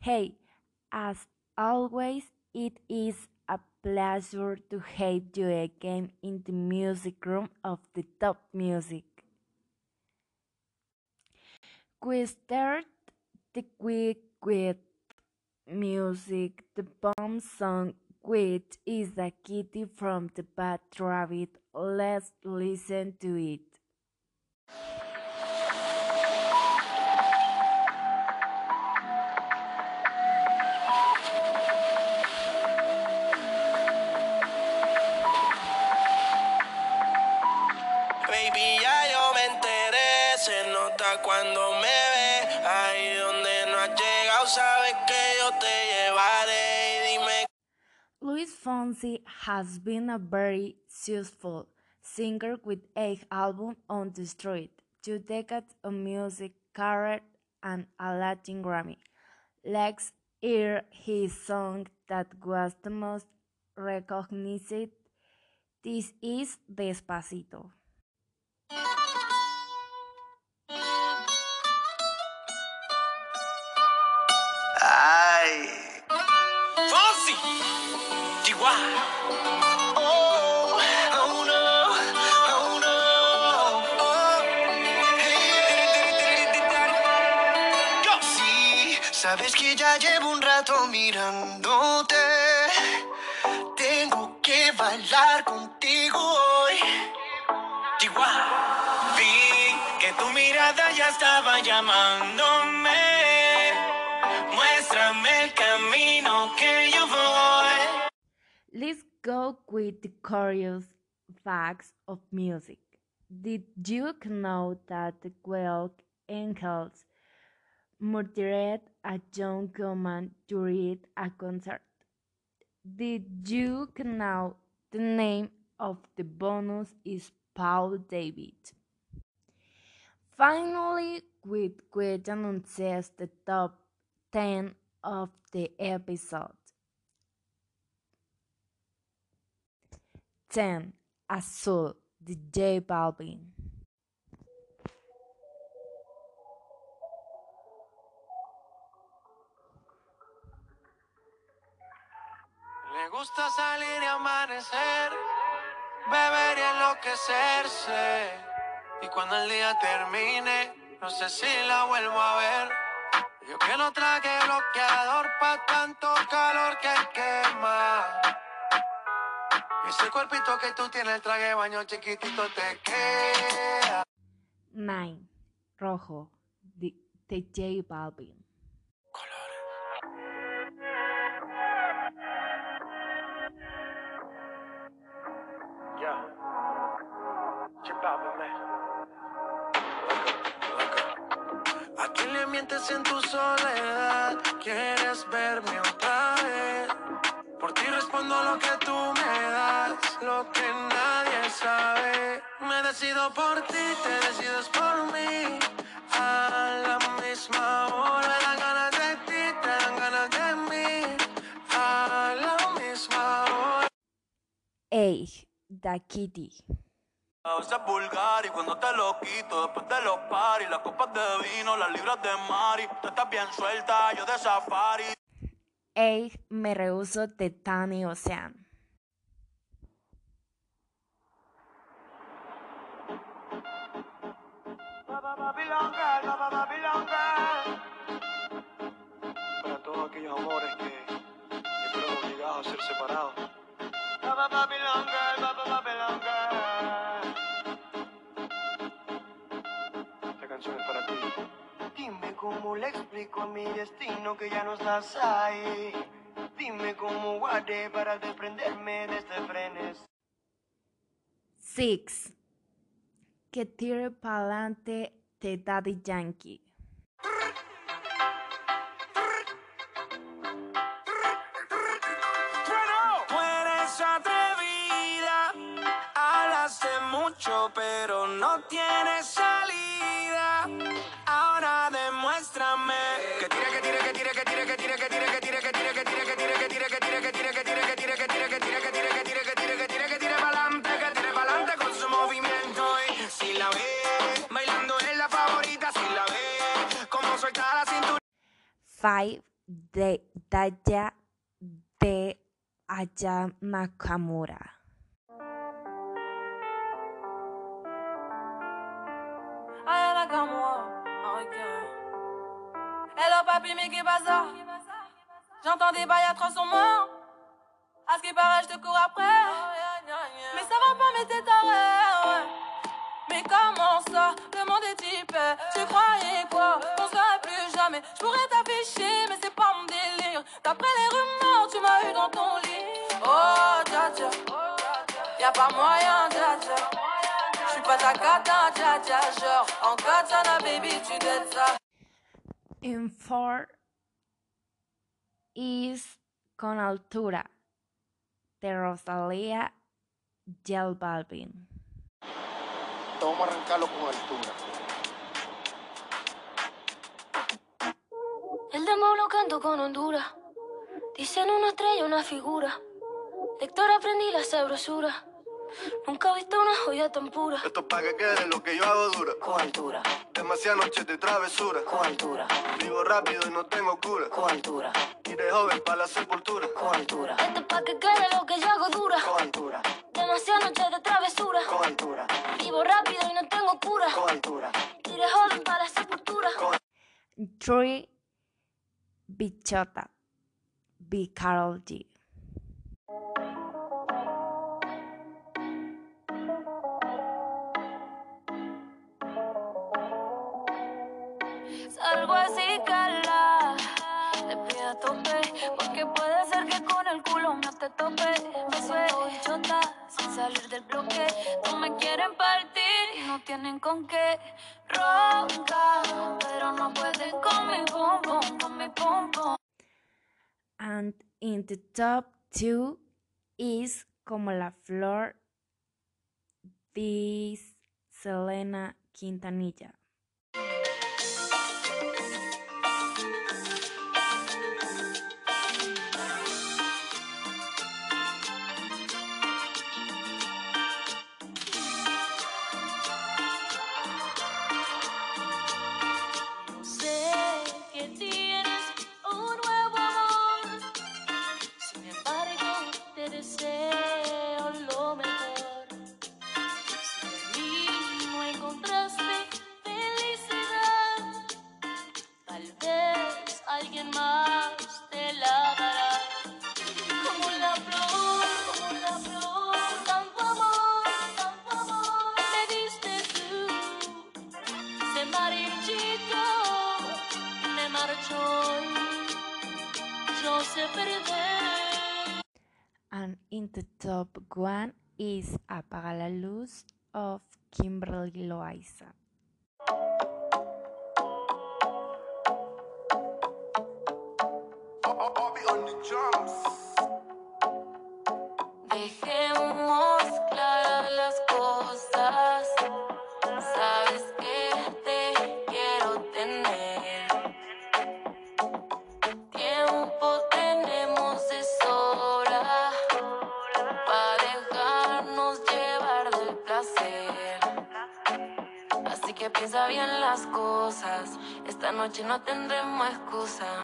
Hey, as always, it is a pleasure to have you again in the music room of the top music. We start the week with music. The bomb song, which is a kitty from the Bad Rabbit. Let's listen to it. Cuando me ve. Ahí donde no has llegado, sabes que yo te llevaré. Dime Luis Fonsi has been a very successful singer with eight albums on the street, two decades of music career, and a Latin Grammy. Let's hear his song that was the most recognized. This is Despacito. Ay. Fonsi. Chihuahua. Oh, oh no, oh no. Oh. Hey. Yo. Sí, sabes que ya llevo un rato mirándote. Tengo que bailar contigo hoy. Chihuahua. Vi que tu mirada ya estaba llamándome. Go with the curious facts of music. Did you know that the Wild Angels murdered a young woman during a concert? Did you know the name of the bonus is Paul David? Finally, with which announces the top 10 of the episode. 10. Azul, de J Balvin. Le gusta salir y amanecer, beber y enloquecerse. Y cuando el día termine, no sé si la vuelvo a ver. Yo que no traje bloqueador pa' tanto calor que quema. Ese cuerpito que tú tienes, el traje de baño chiquitito te queda. 9. Rojo, de, de J Balvin. Ya. ¿A quién le mientes en tu soledad? ¿Quieres verme otra lo que nadie sabe. Me decido por ti, te decides por mí. A la misma hora me dan ganas de ti, te dan ganas de mí. A la misma hora. 8. Da Kitty. A veces vulgar y cuando te lo quito después de los paris, las copas de vino, las libras de Mari, tú estás bien suelta, yo de safari. 8. Me rehuso de Tani Ocean. Para todos aquellos amores que, que fueron obligados a ser separados. Esta canción es para ti. Dime cómo le explico a mi destino que ya no estás ahí. Dime cómo guardé para desprenderme de este frenes. 6. Que tire pa'lante de Daddy Yankee. mucho, pero no tiene salida. Ahora demuéstrame que 5. de Daya de Aya Nakamura. Aya Nakamura, ok. Hello papi, mais J'entends des bails à 300 morts. À ce qui paraît, je te cours après. Mais ça va pas, mais t'es. Mais comment ça? Le monde est type. Tu croyais quoi? Jamais. Je pourrais t'afficher, mais c'est pas mon délire. D'après les rumeurs, tu m'as eu dans ton lit. Oh, dja dja. Y'a pas moyen, dja dja. J'suis pas ta cata, dja dja. Genre, en katana, baby, tu dettes ça. Four is con altura de Rosalía y el Balvin. Vamos a arrancarlo con altura. El demo lo canto con Honduras. Dicen una estrella, una figura. Lector aprendí la sabrosura. Nunca he visto una joya tan pura. Esto es pa' que quede lo que yo hago dura. Con altura, Demasiadas noches de travesura. con altura, Vivo rápido y no tengo cura. con altura, de joven para la sepultura. con altura. Esto es pa' que quede lo que yo hago dura. Con altura, Demasiadas noches de travesura. con altura, Vivo rápido y no tengo cura. con altura. Tire joven para la sepultura. Three Bichota B. Carol G. Salgo así, cala. Te pido a tope. Porque puede ser que con el culo no te tope. Me suelto bichota sin salir del bloque. No me quieren partir no tienen con qué. Ronca, pero no pueden con mi pum, con mi pum pum. And in the top two is Como la Flor de Selena Quintanilla. Marchito, me marchó, yo sé perder. And in the top one is Apaga la Luz of Kimberly Loaiza. Bobby on the drums. Dejemos bien las cosas. Esta noche no tendremos excusa.